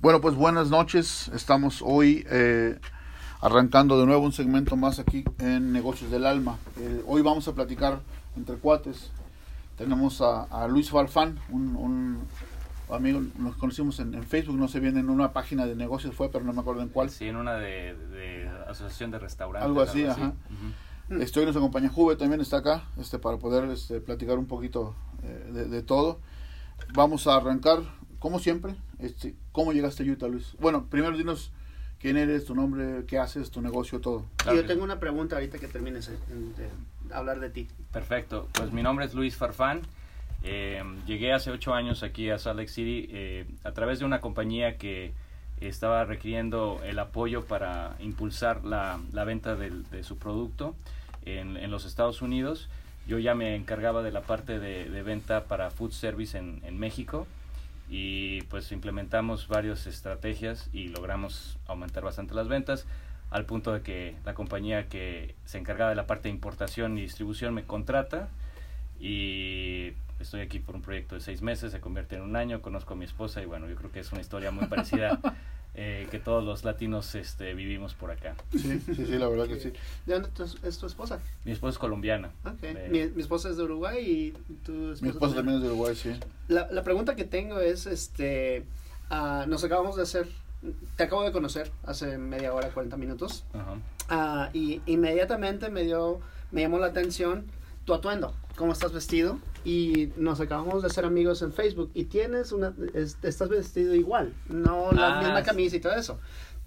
Bueno, pues buenas noches. Estamos hoy eh, arrancando de nuevo un segmento más aquí en Negocios del Alma. Eh, hoy vamos a platicar entre cuates. Tenemos a, Luis Farfán, un, amigo, nos conocimos en, Facebook, no sé bien, en una página de negocios fue, pero no me acuerdo en cuál. Sí, en una de, asociación de restaurantes. Algo así, ajá. Estoy, nos acompaña Juve, también está acá, este, para poder este, platicar un poquito eh, de, de todo. Vamos a arrancar, como siempre, este, ¿cómo llegaste a Utah, Luis? Bueno, primero dinos quién eres, tu nombre, qué haces, tu negocio, todo. yo tengo una pregunta ahorita que termines de hablar de ti. Perfecto, pues mi nombre es Luis Farfán. Eh, llegué hace ocho años aquí a Salt Lake City eh, a través de una compañía que estaba requiriendo el apoyo para impulsar la, la venta de su producto en, en, los Estados Unidos. Yo ya me encargaba de la parte de, de venta para food service en, en México y pues implementamos varias estrategias y logramos aumentar bastante las ventas al punto de que la compañía que se encargaba de la parte de importación y distribución me contrata y estoy aquí por un proyecto de seis meses, se convierte en un año, conozco a mi esposa y bueno, yo creo que es una historia muy parecida eh, que todos los latinos este, vivimos por acá. Sí, sí, sí, la verdad que sí. ¿De dónde es tu esposa? Mi esposa es colombiana. mi, mi, esposa es de Uruguay y tu esposa Mi esposa también es de Uruguay, sí. La, la pregunta que tengo es, este, uh, nos acabamos de hacer, te acabo de conocer hace media hora, 40 minutos, uh, y inmediatamente me dio, me llamó la atención tu atuendo, cómo estás vestido. Y nos acabamos de ser amigos en Facebook y tienes una, estás vestido igual, no la ah, misma camisa y todo eso.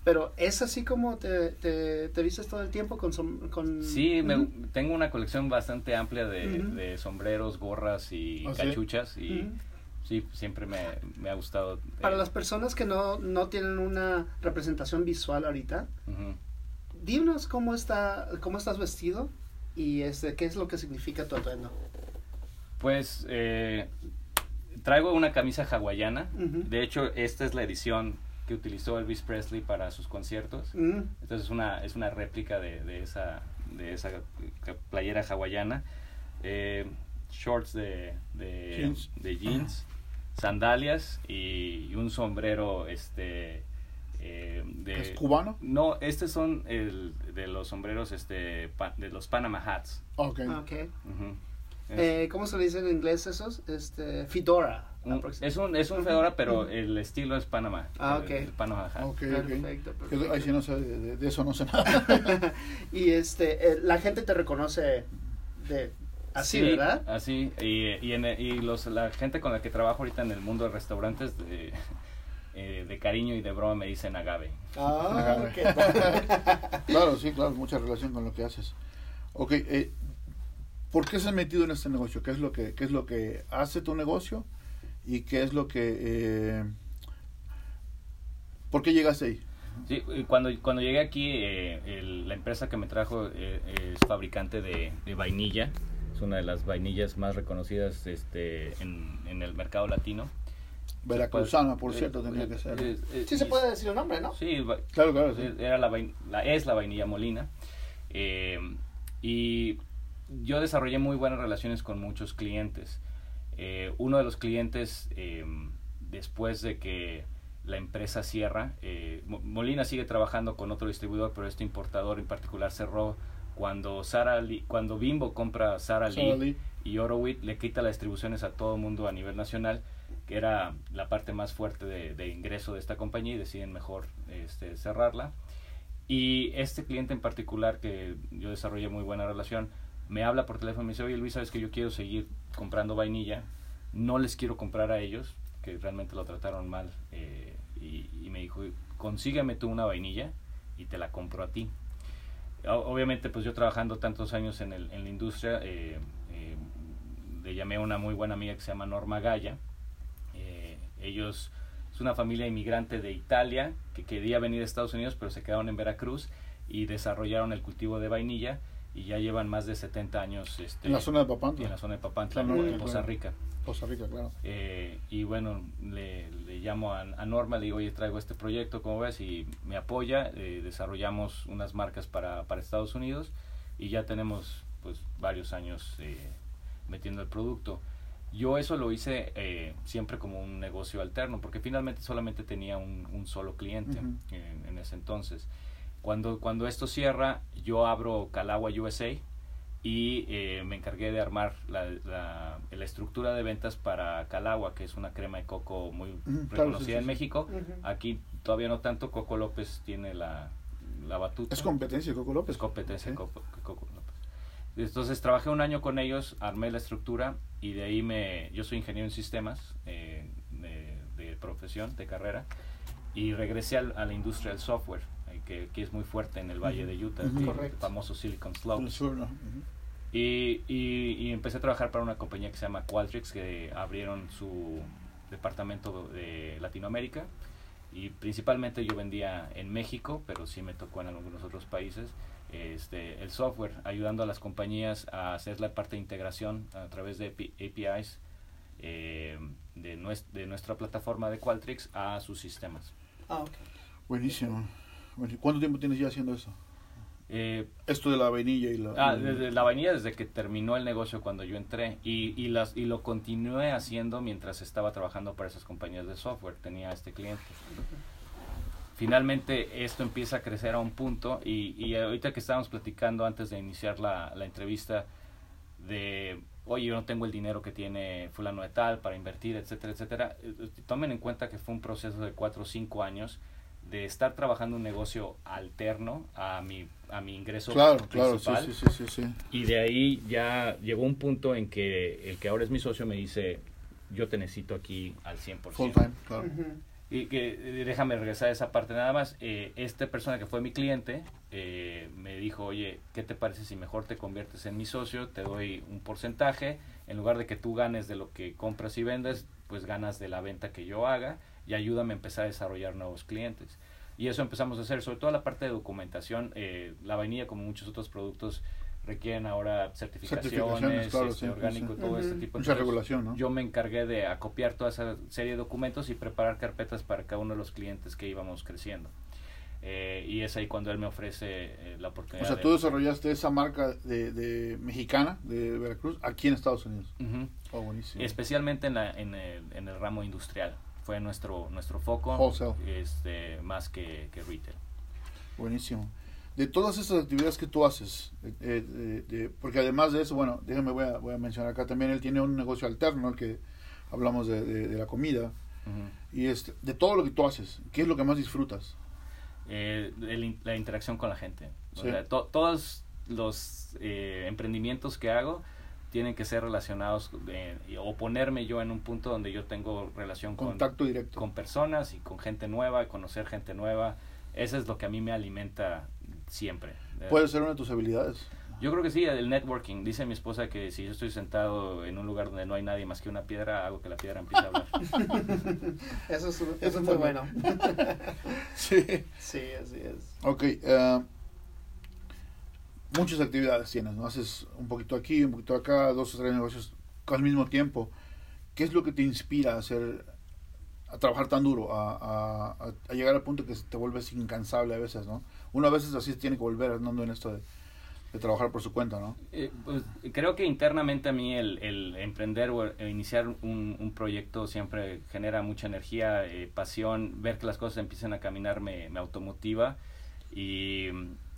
Pero es así como te, te, te vistes todo el tiempo con... con... Sí, me, tengo una colección bastante amplia de, de sombreros, gorras y ¿Ah, cachuchas y sí, siempre me, me, ha gustado. Para las personas que no, no tienen una representación visual ahorita, dinos cómo, está, cómo estás vestido y este, qué es lo que significa tu atuendo. Pues eh, traigo una camisa hawaiana. De hecho, esta es la edición que utilizó Elvis Presley para sus conciertos. Entonces es una, es una réplica de, de, esa, de esa playera hawaiana. Eh, shorts de, de jeans, sandalias y, un sombrero este eh, de, ¿Es cubano? No, estos son el, de los sombreros este de los Panama hats. Okay. okay. Eh, ¿Cómo se le dice en inglés esos? Este, fedora. es un, es un fedora, pero el estilo es Panamá. Ah, ok. El, Panama hat. Okay, perfecto, perfecto. Ahí sí no sé, de, eso no sé nada. y este, eh, la gente te reconoce de, así, ¿verdad? Así, y, y, en, y los, la gente con la que trabajo ahorita en el mundo de restaurantes, de, eh, de cariño y de broma me dicen agave. Ah, claro, sí, claro, mucha relación con lo que haces. Ok, eh, ¿por qué se has metido en este negocio? ¿Qué es lo que, qué es lo que hace tu negocio? ¿Y qué es lo que... Eh, ¿Por qué llegaste ahí? Sí, cuando, cuando llegué aquí, eh, la empresa que me trajo eh, es fabricante de, de, vainilla. Es una de las vainillas más reconocidas este, en, en el mercado latino. Veracruzana, por cierto, tenía que ser. sí, se puede decir el nombre, ¿no? Sí, claro, claro. Era la, la, es la vainilla molina. y yo desarrollé muy buenas relaciones con muchos clientes. Eh, uno de los clientes, eh, después de que la empresa cierra, eh, Molina sigue trabajando con otro distribuidor, pero este importador en particular cerró cuando Sara cuando Bimbo compra Sara Lee, y Orowit le quita las distribuciones a todo el mundo a nivel nacional, que era la parte más fuerte de, ingreso de esta compañía y deciden mejor este, cerrarla. Y este cliente en particular, que yo desarrollé muy buena relación, me habla por teléfono y me dice, oye Luis, sabes que yo quiero seguir comprando vainilla, no les quiero comprar a ellos, que realmente lo trataron mal, eh, y, me dijo, consígueme tú una vainilla y te la compro a ti. Obviamente, pues yo trabajando tantos años en, el, en la industria, eh, eh, le llamé a una muy buena amiga que se llama Norma Gaya. Ellos es una familia inmigrante de Italia que quería venir a Estados Unidos, pero se quedaron en Veracruz y desarrollaron el cultivo de vainilla y ya llevan más de 70 años este, en la zona de Papantla. En la zona de Papantla, en Poza Rica. Poza Rica, claro. Eh, y bueno, le, le llamo a, Norma, le digo, oye, traigo este proyecto, como ves, y me apoya. Eh, desarrollamos unas marcas para, para Estados Unidos y ya tenemos pues varios años eh, metiendo el producto. Yo eso lo hice eh, siempre como un negocio alterno, porque finalmente solamente tenía un, un solo cliente en, ese entonces. Cuando, cuando esto cierra, yo abro Calagua USA y eh, me encargué de armar la, la, estructura de ventas para Calagua, que es una crema de coco muy reconocida en México. Aquí todavía no tanto, Coco López tiene la, la batuta. ¿Es competencia de Coco López? Es competencia de Coco, Coco López. Entonces trabajé un año con ellos, armé la estructura y de ahí me, yo soy ingeniero en sistemas eh, de, profesión, de carrera, y regresé a la industria del software, eh, que, que, es muy fuerte en el Valle de Utah, el famoso Silicon Slopes. y, y, y, empecé a trabajar para una compañía que se llama Qualtrics, que abrieron su departamento de Latinoamérica, y principalmente yo vendía en México, pero sí me tocó en algunos otros países este, el software, ayudando a las compañías a hacer la parte de integración a través de APIs eh, de, de, nuestra plataforma de Qualtrics a sus sistemas. Ah, Buenísimo. ¿Cuánto tiempo tienes ya haciendo eso? Eh, Esto de la vainilla y la... Ah, desde la vainilla desde que terminó el negocio cuando yo entré y, y, las, y lo continué haciendo mientras estaba trabajando para esas compañías de software. Tenía este cliente finalmente esto empieza a crecer a un punto y, y ahorita que estábamos platicando antes de iniciar la, la, entrevista de, oye, yo no tengo el dinero que tiene fulano de tal para invertir, etcétera, etcétera, eh, tomen en cuenta que fue un proceso de cuatro o cinco años de estar trabajando un negocio alterno a mi, a mi ingreso claro, principal. Claro, sí, sí, sí, y de ahí ya llegó un punto en que el que ahora es mi socio me dice, yo te necesito aquí al 100%. Full time, claro. Y que eh, déjame regresar a esa parte nada más. Eh, esta persona que fue mi cliente eh, me dijo, oye, ¿qué te parece si mejor te conviertes en mi socio? Te doy un porcentaje. En lugar de que tú ganes de lo que compras y vendes, pues ganas de la venta que yo haga y ayúdame a empezar a desarrollar nuevos clientes. Y eso empezamos a hacer, sobre todo la parte de documentación. la vainilla, como muchos otros productos, requieren ahora certificaciones, claro, este, orgánico, todo este tipo de Mucha regulación, ¿no? Yo me encargué de acopiar toda esa serie de documentos y preparar carpetas para cada uno de los clientes que íbamos creciendo. Eh, y es ahí cuando él me ofrece eh, la oportunidad. O sea, tú desarrollaste esa marca de, de, mexicana de Veracruz aquí en Estados Unidos. oh, buenísimo. Especialmente en, la, en, el, en, el, ramo industrial. Fue nuestro, nuestro foco. Este, más que, que retail. Buenísimo de todas esas actividades que tú haces, porque además de eso, bueno, déjame, voy a, voy a mencionar acá también, él tiene un negocio alterno, el que hablamos de, la comida, y este, de todo lo que tú haces, ¿qué es lo que más disfrutas? Eh, la interacción con la gente. todos los eh, emprendimientos que hago tienen que ser relacionados o ponerme yo en un punto donde yo tengo relación Contacto con, directo. con personas y con gente nueva, conocer gente nueva. Eso es lo que a mí me alimenta siempre. ¿Puede ser una de tus habilidades? Yo creo que sí, el networking. Dice mi esposa que si yo estoy sentado en un lugar donde no hay nadie más que una piedra, hago que la piedra empiece a hablar. eso es, eso es muy bueno. sí. Sí, así es. Ok. Uh, muchas actividades tienes, ¿no? Haces un poquito aquí, un poquito acá, dos o tres negocios al mismo tiempo. ¿Qué es lo que te inspira a hacer, a trabajar tan duro, a, a, a llegar al punto que te vuelves incansable a veces, ¿no? Uno a veces así tiene que volver andando en esto de, trabajar por su cuenta, ¿no? Eh, pues, creo que internamente a mí el, el emprender o iniciar un, un, proyecto siempre genera mucha energía, eh, pasión, ver que las cosas empiezan a caminar me, me automotiva y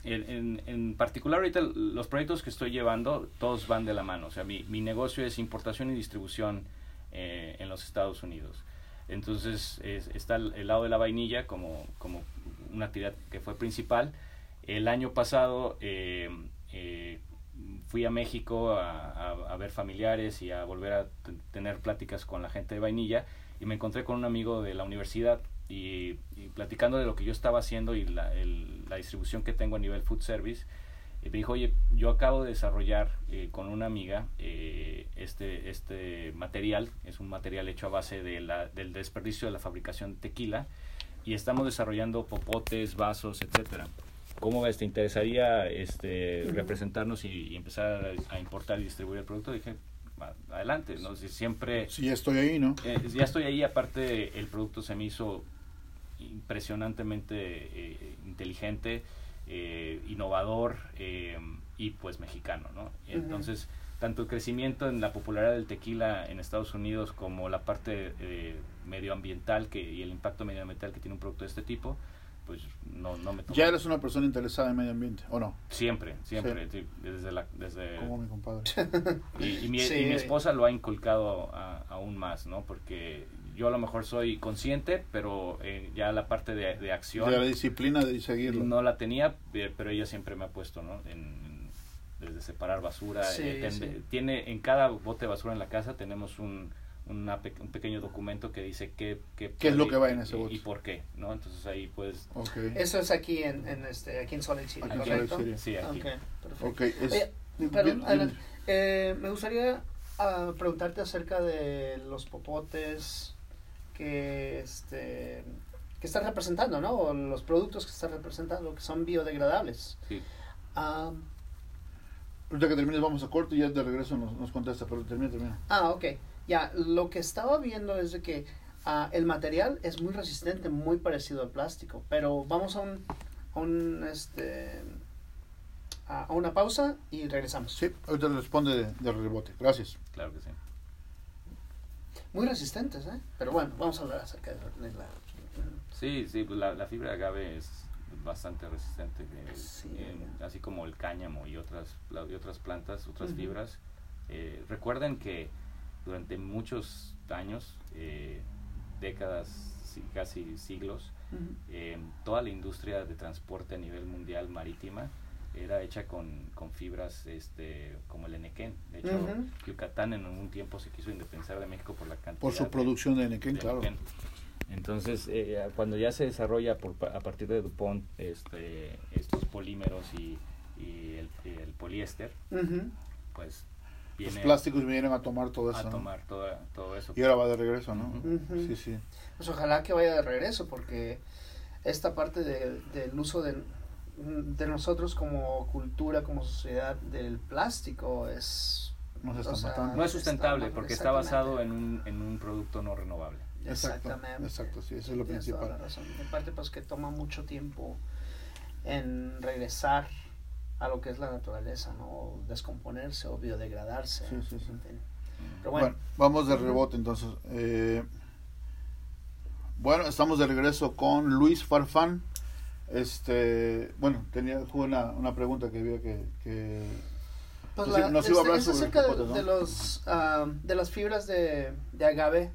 en, en, particular ahorita los proyectos que estoy llevando todos van de la mano, o sea, mi, mi negocio es importación y distribución eh, en los Estados Unidos. Entonces está el, el, lado de la vainilla como, como una actividad que fue principal. El año pasado eh, eh, fui a México a, ver familiares y a volver a tener pláticas con la gente de Vainilla y me encontré con un amigo de la universidad y, platicando de lo que yo estaba haciendo y la, la, distribución que tengo a nivel food service, y me dijo, oye, yo acabo de desarrollar eh, con una amiga este, este material, es un material hecho a base de la, del desperdicio de la fabricación de tequila, y estamos desarrollando popotes, vasos, etcétera. ¿Cómo ves? ¿Te interesaría este, representarnos y, empezar a, importar y distribuir el producto? Dije, adelante, ¿no? Si siempre... Sí, ya estoy ahí, ¿no? Eh, ya estoy ahí, aparte el producto se me hizo impresionantemente eh, inteligente, eh, innovador y pues mexicano, ¿no? Entonces tanto el crecimiento en la popularidad del tequila en Estados Unidos como la parte eh, medioambiental que, y el impacto medioambiental que tiene un producto de este tipo, pues no, no me ¿Ya eres una persona interesada en medio ambiente o no? Siempre, siempre. Desde la, desde Como mi compadre. Y, mi, esposa lo ha inculcado aún más, ¿no? Porque yo a lo mejor soy consciente, pero eh, ya la parte de, de acción... De la disciplina de seguirlo. No la tenía, eh, pero ella siempre me ha puesto, ¿no? En, desde separar basura. Eh, tiene En cada bote de basura en la casa tenemos un, un pequeño documento que dice qué, qué, es lo que va en ese bote y, por qué, ¿no? Entonces ahí pues... Eso es aquí en, en, este, aquí en Salt City, ¿correcto? Sí, aquí. Okay, eh, me gustaría uh, preguntarte acerca de los popotes que este que están representando, ¿no? O los productos que están representando que son biodegradables. Sí. Um, Ahorita que termines vamos a corto y ya de regreso nos, nos contesta, pero termina, termina. Ah, ok. Ya, lo que estaba viendo es de que uh, el material es muy resistente, muy parecido al plástico, pero vamos a un, un este, a una pausa y regresamos. Sí, ahorita responde de, de, rebote. Gracias. Claro que sí. Muy resistentes, ¿eh? Pero bueno, vamos a hablar acerca de la... Sí, sí, pues la, la fibra de agave es bastante resistente, así como el cáñamo y otras, y otras plantas, otras fibras. Eh, recuerden que durante muchos años, eh, décadas, casi siglos, eh, toda la industria de transporte a nivel mundial marítima era hecha con, con fibras este, como el enequén. De hecho, Yucatán en un tiempo se quiso independizar de México por la cantidad. Por su producción de enequén, claro. Entonces, eh, cuando ya se desarrolla por, a partir de DuPont este, estos polímeros y, y el, el, poliéster, pues Los plásticos vinieron a tomar todo eso. A tomar todo eso. Y ahora va de regreso, ¿no? Sí, sí. Pues ojalá que vaya de regreso, porque esta parte de, del uso de, de nosotros como cultura, como sociedad del plástico es... no es sustentable porque está basado en un, en un producto no renovable. Exactamente. Exacto, sí, eso es lo principal. Toda la razón. En parte, pues que toma mucho tiempo en regresar a lo que es la naturaleza, ¿no? descomponerse o biodegradarse. Sí, sí, sí. Pero bueno. vamos de rebote entonces. Eh, bueno, estamos de regreso con Luis Farfán. Este, bueno, tenía una, una pregunta que había que, que pues nos, la, nos iba a hablar sobre acerca de, de, los uh, de las fibras de, de agave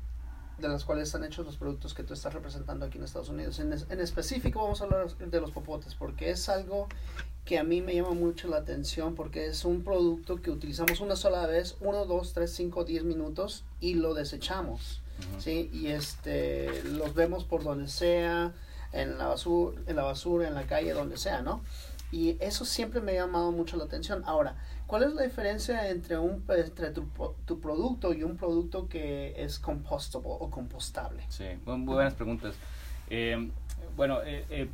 de las cuales están hechos los productos que tú estás representando aquí en Estados Unidos. En, en, específico vamos a hablar de los popotes porque es algo que a mí me llama mucho la atención porque es un producto que utilizamos una sola vez, uno, dos, tres, cinco, diez minutos y lo desechamos. ¿sí? Y este, los vemos por donde sea, en la, basura, en la basura, en la calle, donde sea, ¿no? Y eso siempre me ha llamado mucho la atención. Ahora, ¿Cuál es la diferencia entre, un, entre tu, tu, producto y un producto que es compostable o compostable? Sí, muy buenas preguntas. Eh, bueno, eh, eh,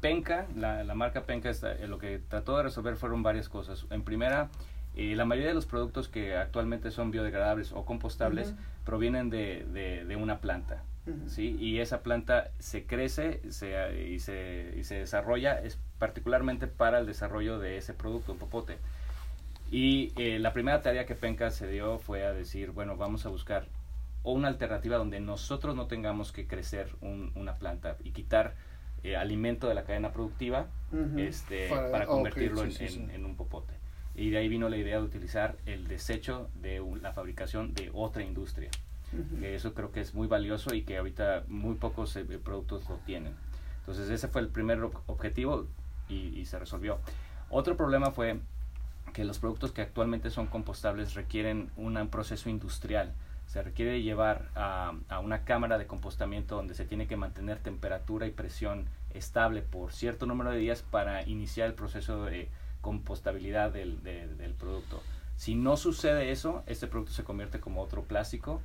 Penca, la, la, marca Penca, está, lo que trató de resolver fueron varias cosas. En primera, la mayoría de los productos que actualmente son biodegradables o compostables provienen de, de, de, una planta. ¿sí? Y esa planta se crece se, y, se, y se desarrolla es particularmente para el desarrollo de ese producto, un popote. Y eh, la primera tarea que Penca se dio fue a decir, bueno, vamos a buscar una alternativa donde nosotros no tengamos que crecer una planta y quitar eh, alimento de la cadena productiva este, para, convertirlo en, un popote. Y de ahí vino la idea de utilizar el desecho de la fabricación de otra industria. que eso creo que es muy valioso y que ahorita muy pocos eh, productos lo tienen. Entonces ese fue el primer objetivo y, y se resolvió. Otro problema fue que los productos que actualmente son compostables requieren un proceso industrial. Se requiere llevar a, a, una cámara de compostamiento donde se tiene que mantener temperatura y presión estable por cierto número de días para iniciar el proceso de compostabilidad del, del producto. Si no sucede eso, este producto se convierte como otro plástico,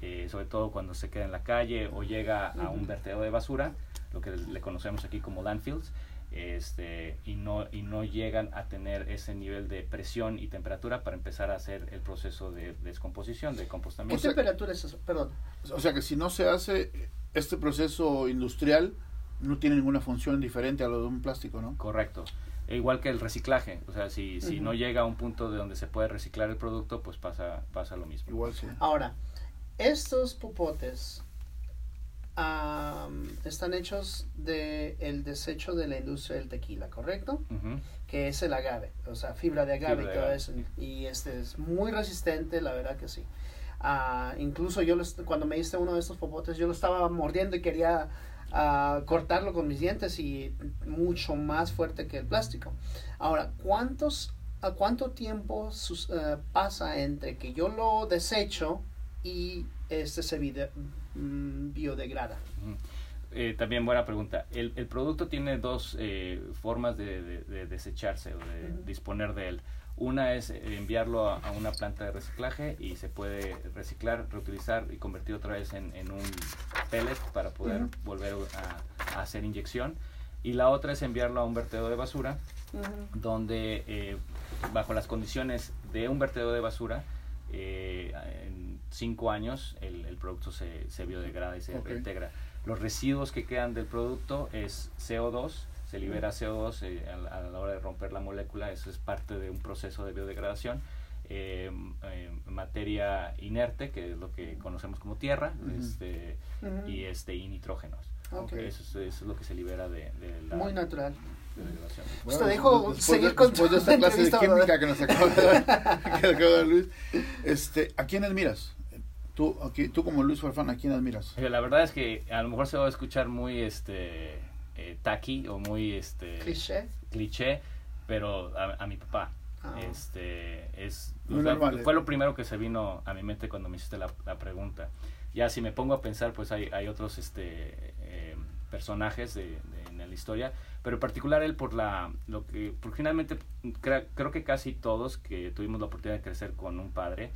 eh, sobre todo cuando se queda en la calle o llega a un vertedero de basura, lo que le conocemos aquí como landfills este, y, no, y no llegan a tener ese nivel de presión y temperatura para empezar a hacer el proceso de, descomposición, de compostamiento. ¿Qué temperatura es eso? Perdón. O sea que si no se hace este proceso industrial, no tiene ninguna función diferente a lo de un plástico, ¿no? Correcto. E igual que el reciclaje, o sea, si, si no llega a un punto de donde se puede reciclar el producto, pues pasa, pasa lo mismo. Igual sí. Ahora, estos popotes están hechos de el desecho de la industria del tequila, ¿correcto? Que es el agave, o sea, fibra de agave y todo eso. Y este es muy resistente, la verdad que sí. Ah, incluso yo cuando me hice uno de estos popotes, yo lo estaba mordiendo y quería a cortarlo con mis dientes y mucho más fuerte que el plástico. Ahora, ¿cuántos, ¿a cuánto tiempo eh, pasa entre que yo lo desecho y este se mm, biodegrada? Eh, también buena pregunta. El, el producto tiene dos eh, formas de, de, desecharse o de disponer de él. Una es enviarlo a, una planta de reciclaje y se puede reciclar, reutilizar y convertir otra vez en, un pellet para poder volver a, hacer inyección. Y la otra es enviarlo a un vertedero de basura, donde eh, bajo las condiciones de un vertedero de basura, eh, en cinco años el, producto se, se, biodegrada y se reintegra. Los residuos que quedan del producto es CO2, se libera CO2 eh, a, la hora de romper la molécula, eso es parte de un proceso de biodegradación. Eh, eh, materia inerte, que es lo que conocemos como tierra, este, y este y nitrógenos. Eso, es, lo que se libera de, la muy natural. Bueno, Usted dijo seguir con de esta clase de química que nos acaba de dar, Luis, este, ¿a quién admiras? Tú, aquí, tú como Luis Farfán, ¿a quién admiras? La verdad es que a lo mejor se va a escuchar muy este eh, tacky o muy este cliché, cliché pero a, mi papá. Ah. Este es eh. fue lo primero que se vino a mi mente cuando me hiciste la, pregunta. Ya si me pongo a pensar, pues hay, hay otros este eh, personajes de, en la historia, pero en particular él por la lo que porque finalmente creo que casi todos que tuvimos la oportunidad de crecer con un padre,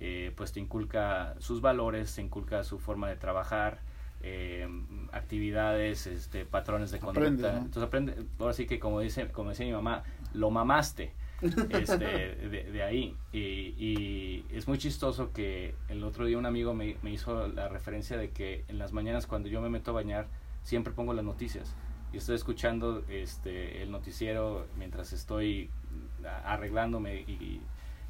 eh, pues te inculca sus valores, te inculca su forma de trabajar, eh, actividades, este, patrones de conducta. Entonces aprende, ahora sí que como dice, como decía mi mamá, lo mamaste este, de, ahí. Y, es muy chistoso que el otro día un amigo me, hizo la referencia de que en las mañanas cuando yo me meto a bañar, siempre pongo las noticias. Y estoy escuchando este, el noticiero mientras estoy arreglándome y,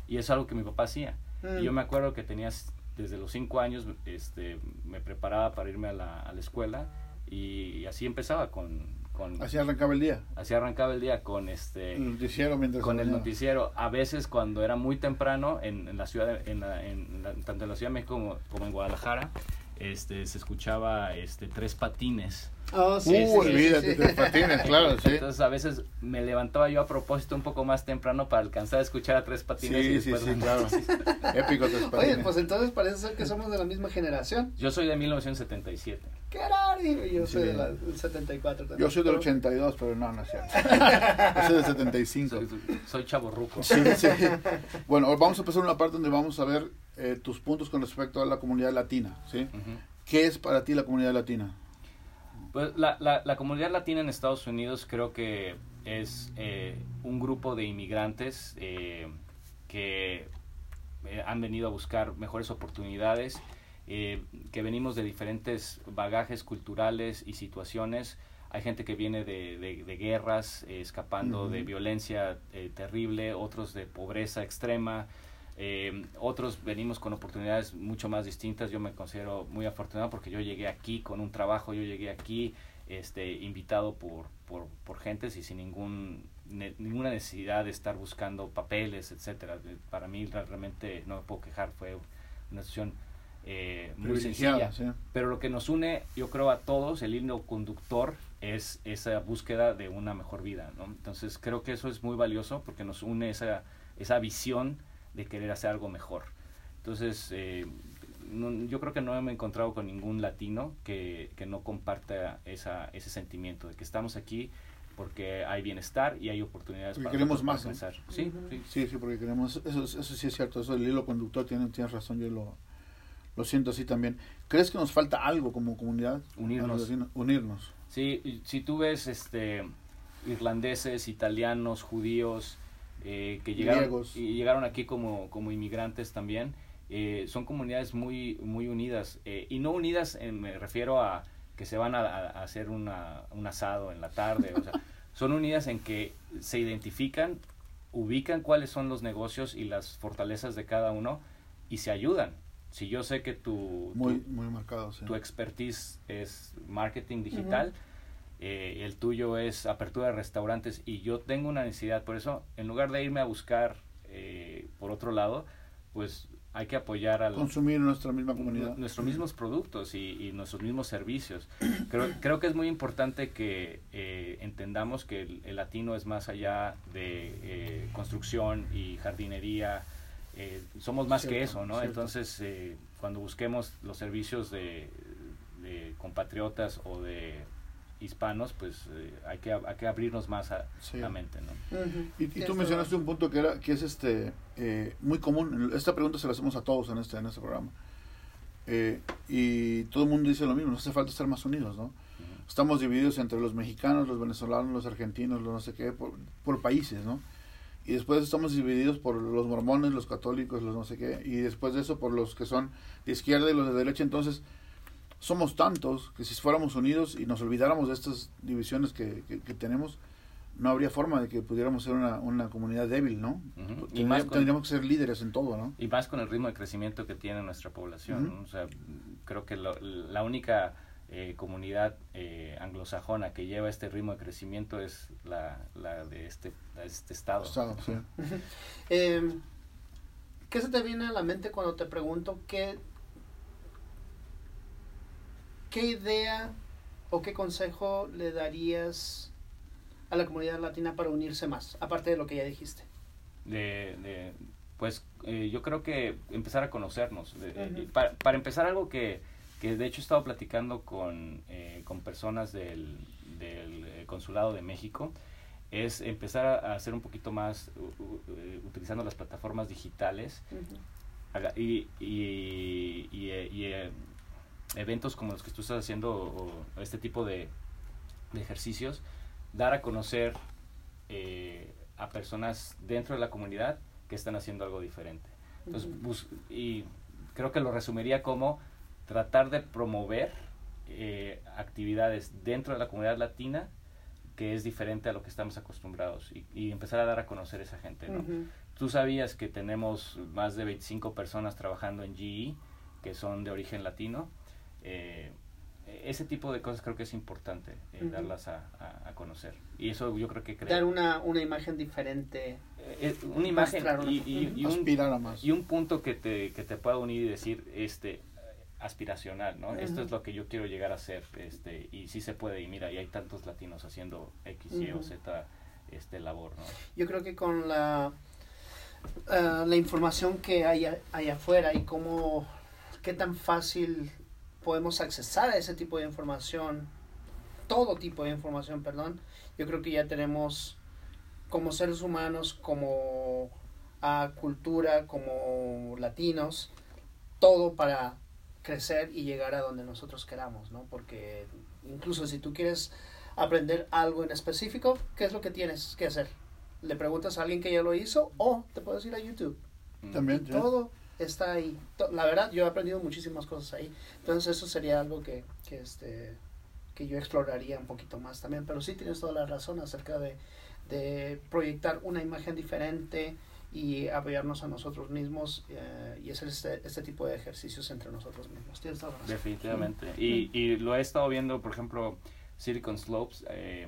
y es algo que mi papá hacía. Y yo mm. me acuerdo que tenías desde los cinco años este, me preparaba para irme a la, a la escuela y, así empezaba con, con... Así arrancaba el día. Así arrancaba el día con este... El noticiero mientras... Con el noticiero. A veces cuando era muy temprano en, en la ciudad, en, en tanto en la Ciudad de México como, como en Guadalajara, este, se escuchaba este, tres patines Oh, sí, uh, olvídate, sí, patines, claro, sí. Entonces a veces me levantaba yo a propósito un poco más temprano para alcanzar a escuchar a tres patines. Sí, sí, sí, claro. Épico tres patines. Oye, pues entonces parece ser que somos de la misma generación. Yo soy de 1977. ¡Qué raro! Yo soy del 74 también. Yo soy del 82, pero no, no es cierto. Yo soy del 75. Soy, soy chavo ruco. Sí, sí. Bueno, vamos a empezar una parte donde vamos a ver eh, tus puntos con respecto a la comunidad latina, ¿sí? ¿Qué es para ti la comunidad latina? Pues la, la, la, comunidad latina en Estados Unidos creo que es eh, un grupo de inmigrantes eh, que eh, han venido a buscar mejores oportunidades, que venimos de diferentes bagajes culturales y situaciones. Hay gente que viene de, de, guerras, escapando de violencia terrible, otros de pobreza extrema, eh, otros venimos con oportunidades mucho más distintas. Yo me considero muy afortunado porque yo llegué aquí con un trabajo, yo llegué aquí este, invitado por, por, por gentes y sin ningún, ninguna necesidad de estar buscando papeles, etcétera. Para mí realmente no me puedo quejar, fue una situación eh, muy sencilla. Pero lo que nos une, yo creo, a todos, el hilo conductor es esa búsqueda de una mejor vida. ¿no? Entonces creo que eso es muy valioso porque nos une esa, esa visión de querer hacer algo mejor. Entonces, eh, yo creo que no me he encontrado con ningún latino que, que no comparta esa, ese sentimiento de que estamos aquí porque hay bienestar y hay oportunidades porque para queremos más ¿Sí? ¿Sí? sí porque queremos eso, eso sí es cierto eso el hilo conductor tiene tienes razón yo lo, lo siento así también. Crees que nos falta algo como comunidad unirnos. Unirnos. Sí si tú ves este irlandeses italianos judíos eh, que llegaron, y llegaron aquí como, como inmigrantes también. Eh, son comunidades muy, muy unidas. Eh, y no unidas, me refiero a que se van a, hacer una, un asado en la tarde. o sea, son unidas en que se identifican, ubican cuáles son los negocios y las fortalezas de cada uno y se ayudan. Si yo sé que tu, muy, muy marcado, tu expertise es marketing digital, eh, el tuyo es apertura de restaurantes y yo tengo una necesidad, por eso en lugar de irme a buscar eh, por otro lado, pues hay que apoyar al consumir nuestra misma comunidad. nuestros mismos productos y, nuestros mismos servicios. Creo, creo que es muy importante que eh, entendamos que el, latino es más allá de construcción y jardinería eh, somos más que eso no entonces cuando busquemos los servicios de, de compatriotas o de hispanos, pues eh, hay, que, hay que abrirnos más a la mente. ¿no? Y, tú mencionaste un punto que, era, que es este eh, muy común, esta pregunta se la hacemos a todos en este, en este programa. Eh, y todo el mundo dice lo mismo, no hace falta estar más unidos, ¿no? Estamos divididos entre los mexicanos, los venezolanos, los argentinos, los no sé qué, por, por países, ¿no? y después estamos divididos por los mormones, los católicos, los no sé qué, y después de eso por los que son de izquierda y los de derecha. Entonces, somos tantos que si fuéramos unidos y nos olvidáramos de estas divisiones que, que, tenemos, no habría forma de que pudiéramos ser una, una comunidad débil, ¿no? y más tendríamos que ser líderes en todo, ¿no? Y más con el ritmo de crecimiento que tiene nuestra población. O sea, creo que la única eh, comunidad eh, anglosajona que lleva este ritmo de crecimiento es la, la de este, este estado. estado sí. eh, ¿Qué se te viene a la mente cuando te pregunto qué ¿qué idea o qué consejo le darías a la comunidad latina para unirse más, aparte de lo que ya dijiste? De, pues eh, yo creo que empezar a conocernos. para, empezar algo que, de hecho he estado platicando con, eh, con personas del, del, eh, Consulado de México, es empezar a, hacer un poquito más utilizando las plataformas digitales y, y, y, eventos como los que tú estás haciendo o, este tipo de, ejercicios, dar a conocer eh, a personas dentro de la comunidad que están haciendo algo diferente. Entonces, y creo que lo resumiría como tratar de promover eh, actividades dentro de la comunidad latina que es diferente a lo que estamos acostumbrados y, empezar a dar a conocer a esa gente. ¿no? Tú sabías que tenemos más de 25 personas trabajando en GE que son de origen latino eh, ese tipo de cosas creo que es importante eh, darlas a, a, conocer. Y eso yo creo que... Dar una, una imagen diferente. Eh, una imagen y, y, un, más. y un punto que te, que te pueda unir y decir, este aspiracional, ¿no? Esto es lo que yo quiero llegar a ser, este, y sí se puede, y mira, y hay tantos latinos haciendo X, Y o Z este labor, ¿no? Yo creo que con la, la información que hay, hay afuera y cómo, qué tan fácil podemos accesar a ese tipo de información, todo tipo de información, perdón, yo creo que ya tenemos como seres humanos, como a cultura, como latinos, todo para crecer y llegar a donde nosotros queramos, ¿no? Porque incluso si tú quieres aprender algo en específico, ¿qué es lo que tienes que hacer? Le preguntas a alguien que ya lo hizo o te puedes ir a YouTube. También. Todo está ahí. La verdad, yo he aprendido muchísimas cosas ahí. Entonces eso sería algo que, que, este, que yo exploraría un poquito más también. Pero sí tienes toda la razón acerca de, de proyectar una imagen diferente y apoyarnos a nosotros mismos eh, y hacer este, este tipo de ejercicios entre nosotros mismos. Tienes toda la razón. Definitivamente. Y, y lo he estado viendo, por ejemplo, Silicon Slopes. Eh,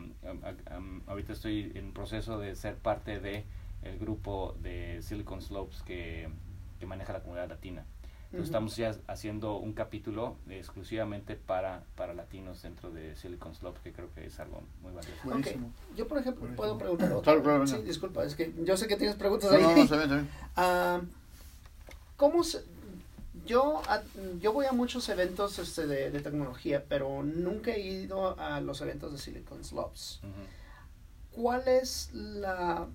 ahorita estoy en proceso de ser parte de el grupo de Silicon Slopes que que maneja la comunidad latina. Entonces estamos ya haciendo un capítulo exclusivamente para, para latinos dentro de Silicon Slope, que creo que es algo muy valioso. Yo, por ejemplo, puedo preguntar otra. sí, disculpa, es que yo sé que tienes preguntas ahí. No, no, está ah, ¿Cómo se, yo, yo voy a muchos eventos este, de, de, tecnología, pero nunca he ido a los eventos de Silicon Slopes. ¿Cuál es la,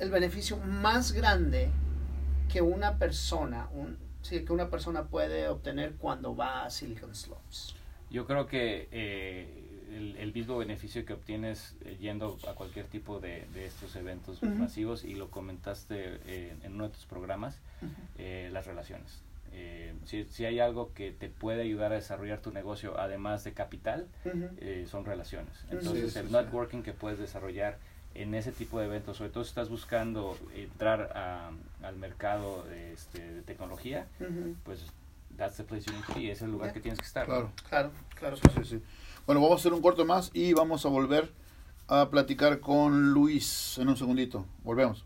el beneficio más grande que una persona, un, sí, que una persona puede obtener cuando va a Silicon Slopes? Yo creo que eh, el, el, mismo beneficio que obtienes eh, yendo a cualquier tipo de, de estos eventos masivos, y lo comentaste eh, en uno de tus programas, las relaciones. Eh, si, si, hay algo que te puede ayudar a desarrollar tu negocio, además de capital, eh, son relaciones. Entonces, el networking que puedes desarrollar en ese tipo de eventos, sobre todo si estás buscando entrar al mercado este, de tecnología, pues that's the place you need to be, es el lugar que tienes que estar. Claro, claro, claro. Sí, sí, bueno, vamos a hacer un corto más y vamos a volver a platicar con Luis en un segundito. Volvemos.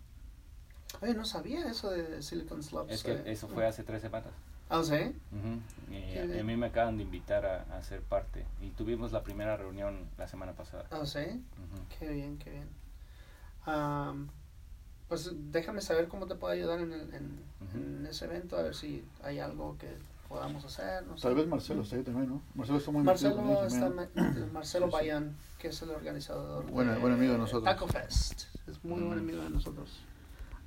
Oye, no sabía eso de Silicon Slopes. Es que eh. eso fue hace tres semanas. ¿Ah, sí? y a, mí me acaban de invitar a, ser parte. Y tuvimos la primera reunión la semana pasada. ¿Ah, sí? Qué bien, qué bien. Pues déjame saber cómo te puedo ayudar en, en, ese evento, a ver si hay algo que podamos hacer. No Tal vez Marcelo está ahí también, ¿no? Marcelo está muy Marcelo, está Marcelo Bayan, que es el organizador. Bueno, buen amigo de nosotros. Taco Fest. Es muy buen amigo de nosotros.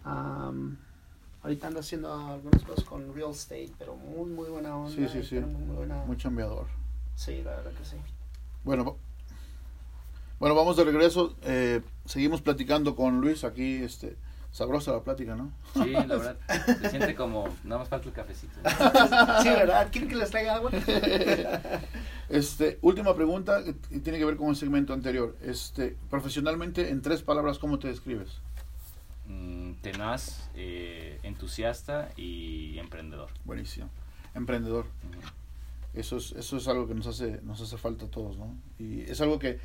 ahorita anda haciendo algunas cosas con real estate, pero muy, muy buena onda. Sí, sí, sí. Muy, buena... muy chambeador. Sí, la verdad que sí. Bueno, bueno, vamos de regreso. Eh, seguimos platicando con Luis aquí, este, sabrosa la plática, ¿no? Sí, la verdad, se siente como, nada más falta el cafecito. sí, ¿verdad? ¿Quieren que les traiga agua? este, última pregunta, y tiene que ver con el segmento anterior. Este, profesionalmente, en tres palabras, ¿cómo te describes? Mm, tenaz, eh, entusiasta y emprendedor. Buenísimo. Emprendedor. Eso es, eso es algo que nos hace, nos hace falta a todos, ¿no? Y es algo que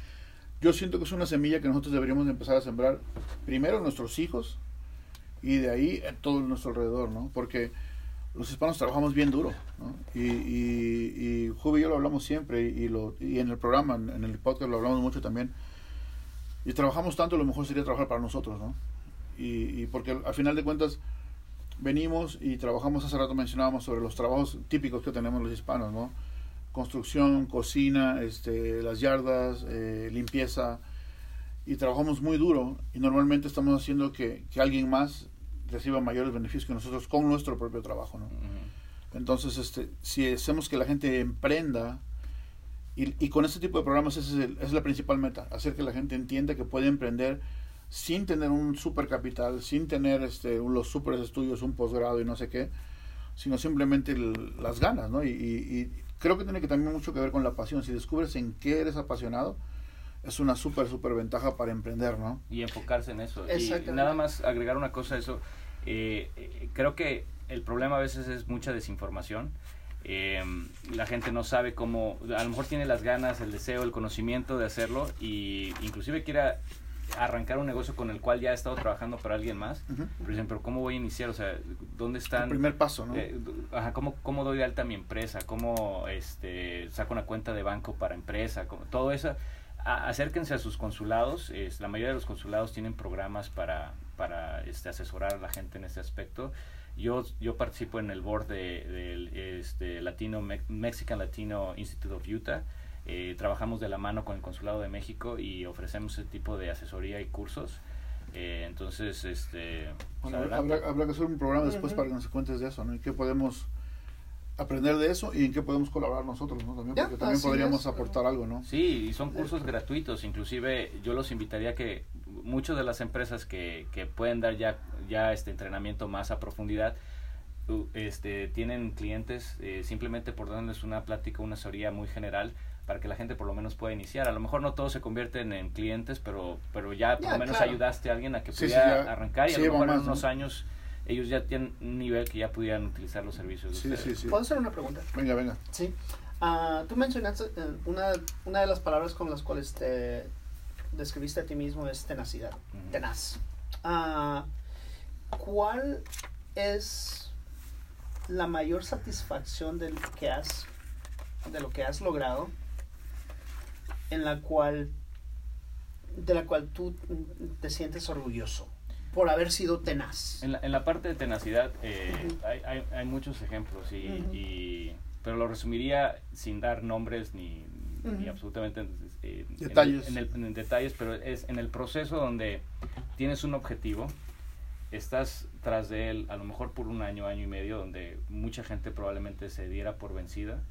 yo siento que es una semilla que nosotros deberíamos empezar a sembrar primero en nuestros hijos y de ahí en todo nuestro alrededor, ¿no? Porque los hispanos trabajamos bien duro, ¿no? Y, y, y y yo lo hablamos siempre y, lo, y en el programa, en, el podcast lo hablamos mucho también. Y trabajamos tanto, lo mejor sería trabajar para nosotros, ¿no? Y, y porque al final de cuentas venimos y trabajamos, hace rato mencionábamos sobre los trabajos típicos que tenemos los hispanos, ¿no? Construcción, cocina, este, las yardas, eh, limpieza, y trabajamos muy duro y normalmente estamos haciendo que, que alguien más reciba mayores beneficios que nosotros con nuestro propio trabajo, ¿no? Entonces, este, si hacemos que la gente emprenda, y, y con este tipo de programas esa es, es, la principal meta, hacer que la gente entienda que puede emprender sin tener un super capital, sin tener este, los super estudios, un posgrado y no sé qué, sino simplemente las ganas, ¿no? Y, y, creo que tiene que también mucho que ver con la pasión. Si descubres en qué eres apasionado, es una súper, súper ventaja para emprender, ¿no? Y enfocarse en eso. Y nada más agregar una cosa a eso. Eh, eh, creo que el problema a veces es mucha desinformación. Eh, la gente no sabe cómo, a lo mejor tiene las ganas, el deseo, el conocimiento de hacerlo y inclusive quiera arrancar un negocio con el cual ya ha estado trabajando para alguien más. Por ejemplo, ¿cómo voy a iniciar? O sea, ¿dónde están? El primer paso, ¿no? ajá, ¿cómo, ¿cómo, doy de alta a mi empresa? ¿Cómo este, saco una cuenta de banco para empresa? todo eso. Acérquense a sus consulados. Es, la mayoría de los consulados tienen programas para para este, asesorar a la gente en este aspecto. Yo, yo participo en el board del de, este, Latino, Mexican Latino Institute of Utah. Eh, trabajamos de la mano con el Consulado de México y ofrecemos ese tipo de asesoría y cursos. Eh, entonces, este... Pues habrá, habrá, que hacer un programa después para que nos cuentes de eso, ¿no? ¿Y qué podemos aprender de eso y en qué podemos colaborar nosotros, ¿no? También, porque también podríamos aportar algo, ¿no? Sí, y son cursos gratuitos. Inclusive yo los invitaría a que muchas de las empresas que, que pueden dar ya, ya este entrenamiento más a profundidad, este, tienen clientes eh, simplemente por darles una plática, una asesoría muy general para que la gente por lo menos pueda iniciar. A lo mejor no todos se convierten en clientes, pero, pero ya por lo menos ayudaste a alguien a que pudiera arrancar y a lo mejor en unos años ellos ya tienen un nivel que ya pudieran utilizar los servicios de sí, ¿Puedo hacer una pregunta? Venga, venga. Sí. Uh, tú mencionaste eh, una, una de las palabras con las cuales te describiste a ti mismo es tenacidad. Tenaz. Uh, ¿Cuál es la mayor satisfacción del que has, de lo que has logrado en la cual de la cual tú te sientes orgulloso? Por haber sido tenaz. En la, en la parte de tenacidad eh, hay, hay, hay, muchos ejemplos, y, pero lo resumiría sin dar nombres ni, ni absolutamente eh, detalles. En, el, en, detalles, pero es en el proceso donde tienes un objetivo, estás tras de él a lo mejor por un año, año y medio, donde mucha gente probablemente se diera por vencida,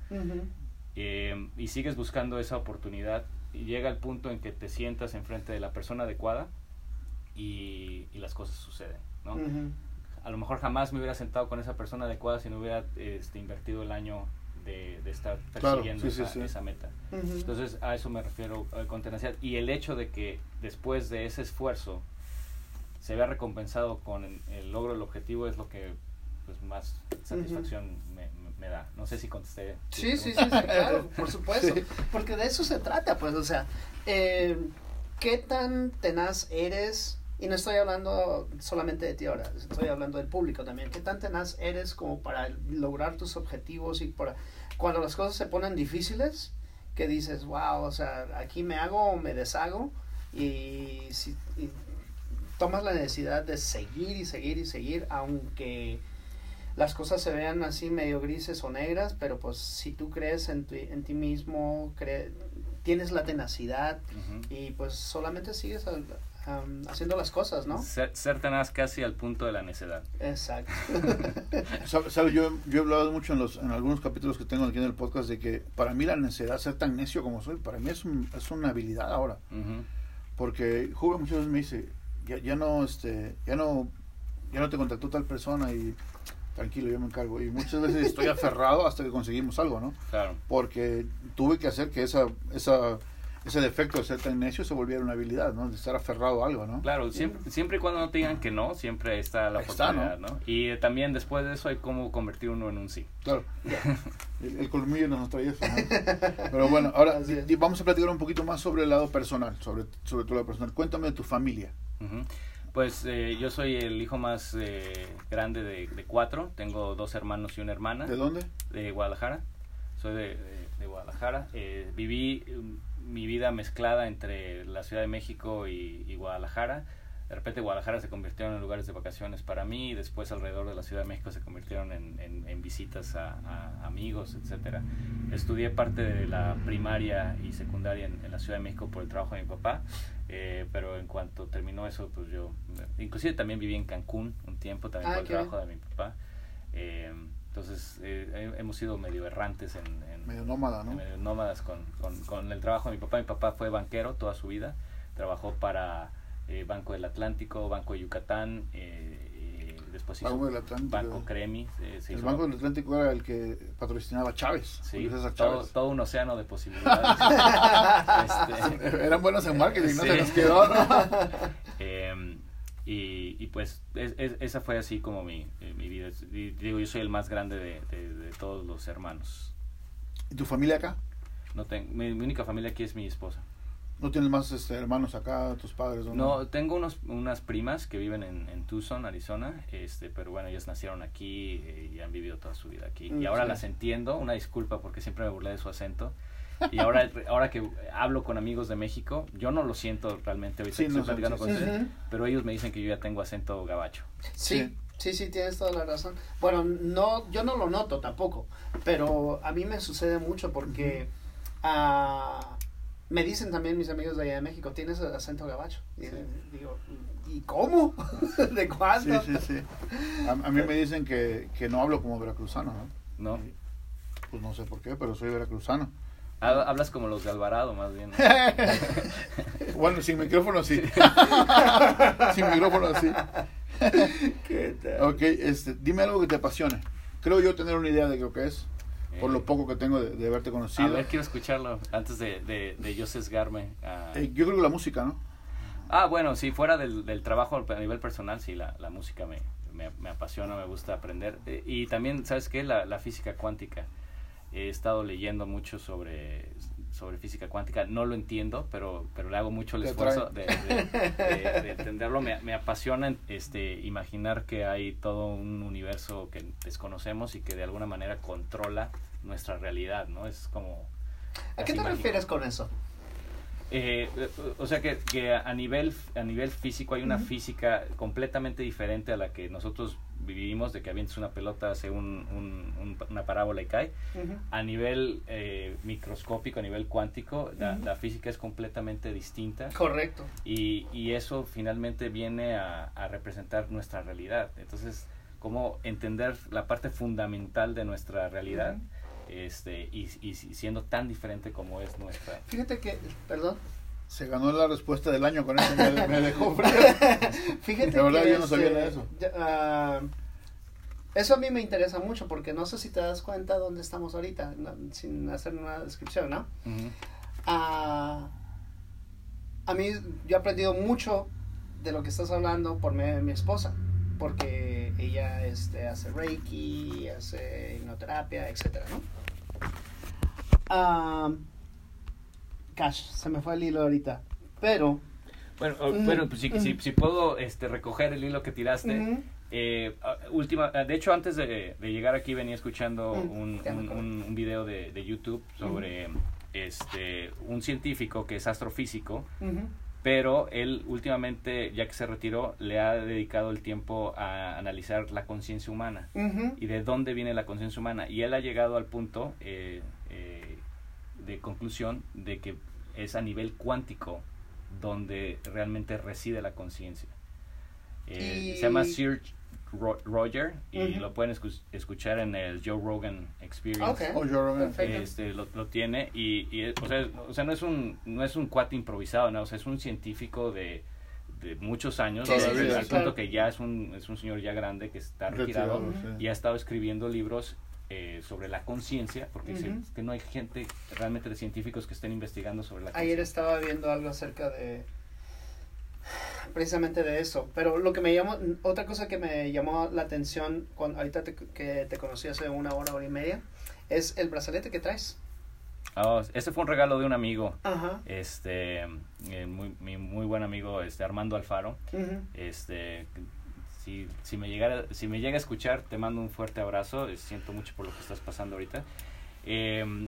eh, y sigues buscando esa oportunidad, y llega el punto en que te sientas enfrente de la persona adecuada, y, las cosas suceden, ¿no? a lo mejor jamás me hubiera sentado con esa persona adecuada si no hubiera este, invertido el año de, estar persiguiendo esa, meta. Entonces a eso me refiero eh, con tenacidad. Y el hecho de que después de ese esfuerzo se vea recompensado con el, logro del objetivo es lo que pues, más satisfacción me, me, da. No sé si contesté. Sí, sí, sí, claro, por supuesto. Porque de eso se trata, pues, o sea, eh, ¿qué tan tenaz eres? Y no estoy hablando solamente de ti ahora, estoy hablando del público también. ¿Qué tan tenaz eres como para lograr tus objetivos y para cuando las cosas se ponen difíciles, que dices, wow, o sea, aquí me hago o me deshago y, si, tomas la necesidad de seguir y seguir y seguir, aunque las cosas se vean así medio grises o negras, pero pues si tú crees en, en ti mismo, tienes la tenacidad y pues solamente sigues haciendo las cosas, ¿no? Ser, tenaz casi al punto de la necedad. Exacto. ¿Sabes? Yo, yo he hablado mucho en, los, en algunos capítulos que tengo aquí en el podcast de que para mí la necedad, ser tan necio como soy, para mí es, es una habilidad ahora. Porque Juve muchas veces me dice, ya, ya no, este, ya no, ya no te contactó tal persona y tranquilo, yo me encargo. Y muchas veces estoy aferrado hasta que conseguimos algo, ¿no? Claro. Porque tuve que hacer que esa, esa ese defecto de ser tan necio se volviera una habilidad, ¿no? De estar aferrado a algo, ¿no? Claro, siempre, siempre y cuando no te digan que no, siempre está la oportunidad, ¿no? Y eh, también después de eso hay cómo convertir uno en un sí. Claro. el, colmillo nos trae eso, Pero bueno, ahora vamos a platicar un poquito más sobre el lado personal, sobre, sobre tu lado personal. Cuéntame de tu familia. Pues eh, yo soy el hijo más eh, grande de, cuatro. Tengo dos hermanos y una hermana. ¿De dónde? De Guadalajara. Soy de, de Guadalajara. viví mi vida mezclada entre la Ciudad de México y, Guadalajara. De repente Guadalajara se convirtieron en lugares de vacaciones para mí y después alrededor de la Ciudad de México se convirtieron en, en, visitas a, amigos, etcétera. Estudié parte de la primaria y secundaria en, la Ciudad de México por el trabajo de mi papá, eh, pero en cuanto terminó eso, pues yo, inclusive también viví en Cancún un tiempo también ah, por el trabajo de mi papá. Eh, entonces eh, hemos sido medio errantes en, medio nómada, ¿no? Medio nómadas con, con, con, el trabajo de mi papá. Mi papá fue banquero toda su vida, trabajó para eh, Banco del Atlántico, Banco de Yucatán, eh, después hizo Banco, Cremi. el Banco del Atlántico era el que patrocinaba Chávez. Sí, todo, todo, un océano de posibilidades. este, Eran buenos en marketing, no se nos quedó, ¿no? Y, y pues esa fue así como mi, eh, mi vida. digo, yo soy el más grande de, de, todos los hermanos. ¿Y tu familia acá? No tengo, mi, única familia aquí es mi esposa. ¿No tienes más este, hermanos acá, tus padres? No, no, tengo unos, unas primas que viven en, en, Tucson, Arizona, este, pero bueno, ellas nacieron aquí eh, y han vivido toda su vida aquí. Mm, y ahora las entiendo, una disculpa porque siempre me burlé de su acento. Y ahora, ahora que hablo con amigos de México, yo no lo siento realmente, hoy estoy platicando con ustedes, pero ellos me dicen que yo ya tengo acento gabacho. Sí, sí, sí, tienes toda la razón. Bueno, no, yo no lo noto tampoco, pero a mí me sucede mucho porque uh, me dicen también mis amigos de allá de México, tienes acento gabacho. Y digo, ¿y cómo? ¿De cuándo? Sí, sí, sí. A, mí me dicen que, que, no hablo como veracruzano, ¿no? No. pues no sé por qué, pero soy veracruzano. Hablas como los de Alvarado, más bien. bueno, sin micrófono sí. sin micrófono sí. ¿Qué tal? Ok, este, dime algo que te apasione. Creo yo tener una idea de lo que es, por lo eh. poco que tengo de, haberte conocido. A ver, quiero escucharlo antes de, de, de yo sesgarme. Eh, yo creo que la música, ¿no? Ah, bueno, sí, fuera del, del trabajo a nivel personal, sí, la, la música me, me, me, apasiona, me gusta aprender. Eh, y también, ¿sabes qué? La, la física cuántica he estado leyendo mucho sobre, sobre física cuántica. No lo entiendo, pero, pero le hago mucho el esfuerzo de, entenderlo. Me, me, apasiona este, imaginar que hay todo un universo que desconocemos y que de alguna manera controla nuestra realidad, ¿no? Es como... ¿A qué te refieres con eso? Eh, o sea que, que, a nivel a nivel físico hay una física completamente diferente a la que nosotros vivimos de que avientes una pelota hace un, una parábola y cae. A nivel eh, microscópico a nivel cuántico la, física es completamente distinta. Correcto. Y, y eso finalmente viene a, a, representar nuestra realidad. Entonces cómo entender la parte fundamental de nuestra realidad este, y, y, siendo tan diferente como es nuestra. Fíjate que, perdón, Se ganó la respuesta del año con eso, me, me dejó frío. Fíjate La verdad que yo no sabía este, de eso. ah, eso a mí me interesa mucho porque no sé si te das cuenta dónde estamos ahorita, no- sin hacer una descripción, ¿no? Ujú. Ah, a mí yo he aprendido mucho de lo que estás hablando por medio de mi esposa, porque ella este, hace reiki, hace hipnoterapia, etcétera, ¿no? Gosh, se me fue el hilo ahorita, pero Bueno, o- Mm, bueno pues si, mm. si, si puedo este, recoger el hilo que tiraste. Eh, ah, última, ah, de hecho, antes de, de llegar aquí venía escuchando Mm, un, un, acuerdo. un- un video de, de YouTube sobre este un científico que es astrofísico, pero él últimamente, ya que se retiró, le ha dedicado el tiempo a analizar la conciencia humana y de dónde viene la conciencia humana. Y él ha llegado al punto eh, eh, de conclusión de que es a nivel cuántico donde realmente reside la conciencia. Eh, Y- Se llama Sir Ro- Roger y lo pueden escu- escuchar en el Joe Rogan Experience. Ok. Oh, Joe Rogan. Perfecto. Este, lo, lo tiene y, y, o, sea, o sea, no es un no es un cuate improvisado, ¿no? o sea, es un científico de, de muchos años, Sí, sí, al- sí, al sí, punto claro. que ya es un, es un señor ya grande que está retirado, y ha estado escribiendo libros eh, sobre la conciencia, porque dice que no hay gente realmente de científicos que estén investigando sobre la Ayer conciencia. estaba viendo algo acerca de precisamente de eso, pero lo que me llamó, otra cosa que me llamó la atención cuando ahorita te- que te conocí hace una hora, hora y media, es el brazalete que traes. Ah, ese fue un regalo de un amigo, Ajá. este, eh, muy, mi muy buen amigo, este Armando Alfaro. ujú. Este, si, si me llegara, si me llega a escuchar, te mando un fuerte abrazo. Siento mucho por lo que estás pasando ahorita. Eh,